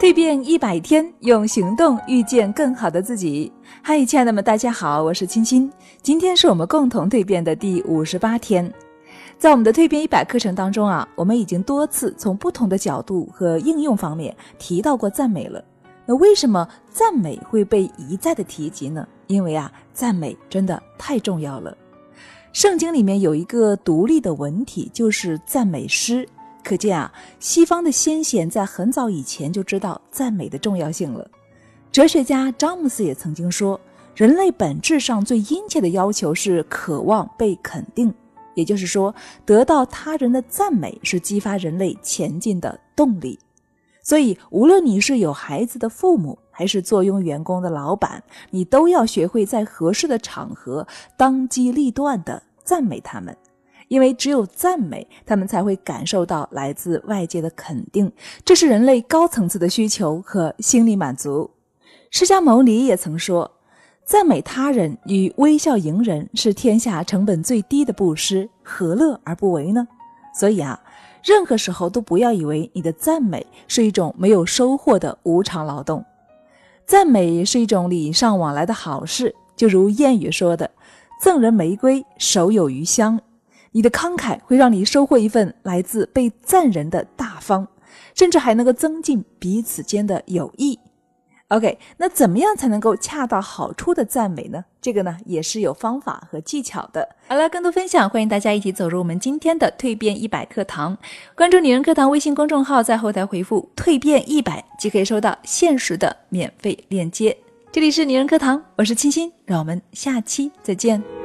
蜕变一百天，用行动遇见更好的自己。嗨，亲爱的们，大家好，我是青青。今天是我们共同蜕变的第五十八天。在我们的蜕变一百课程当中啊，我们已经多次从不同的角度和应用方面提到过赞美了。那为什么赞美会被一再的提及呢？因为啊，赞美真的太重要了。圣经里面有一个独立的文体，就是赞美诗。可见啊，西方的先贤在很早以前就知道赞美的重要性了。哲学家詹姆斯也曾经说，人类本质上最殷切的要求是渴望被肯定，也就是说，得到他人的赞美是激发人类前进的动力。所以，无论你是有孩子的父母，还是坐拥员工的老板，你都要学会在合适的场合当机立断的赞美他们。因为只有赞美，他们才会感受到来自外界的肯定，这是人类高层次的需求和心理满足。释迦牟尼也曾说：“赞美他人与微笑迎人是天下成本最低的布施，何乐而不为呢？”所以啊，任何时候都不要以为你的赞美是一种没有收获的无偿劳动，赞美是一种礼尚往来的好事。就如谚语说的：“赠人玫瑰，手有余香。”你的慷慨会让你收获一份来自被赞人的大方，甚至还能够增进彼此间的友谊。OK，那怎么样才能够恰到好处的赞美呢？这个呢也是有方法和技巧的。好了，更多分享，欢迎大家一起走入我们今天的蜕变一百课堂。关注女人课堂微信公众号，在后台回复“蜕变一百”即可以收到限时的免费链接。这里是女人课堂，我是清新，让我们下期再见。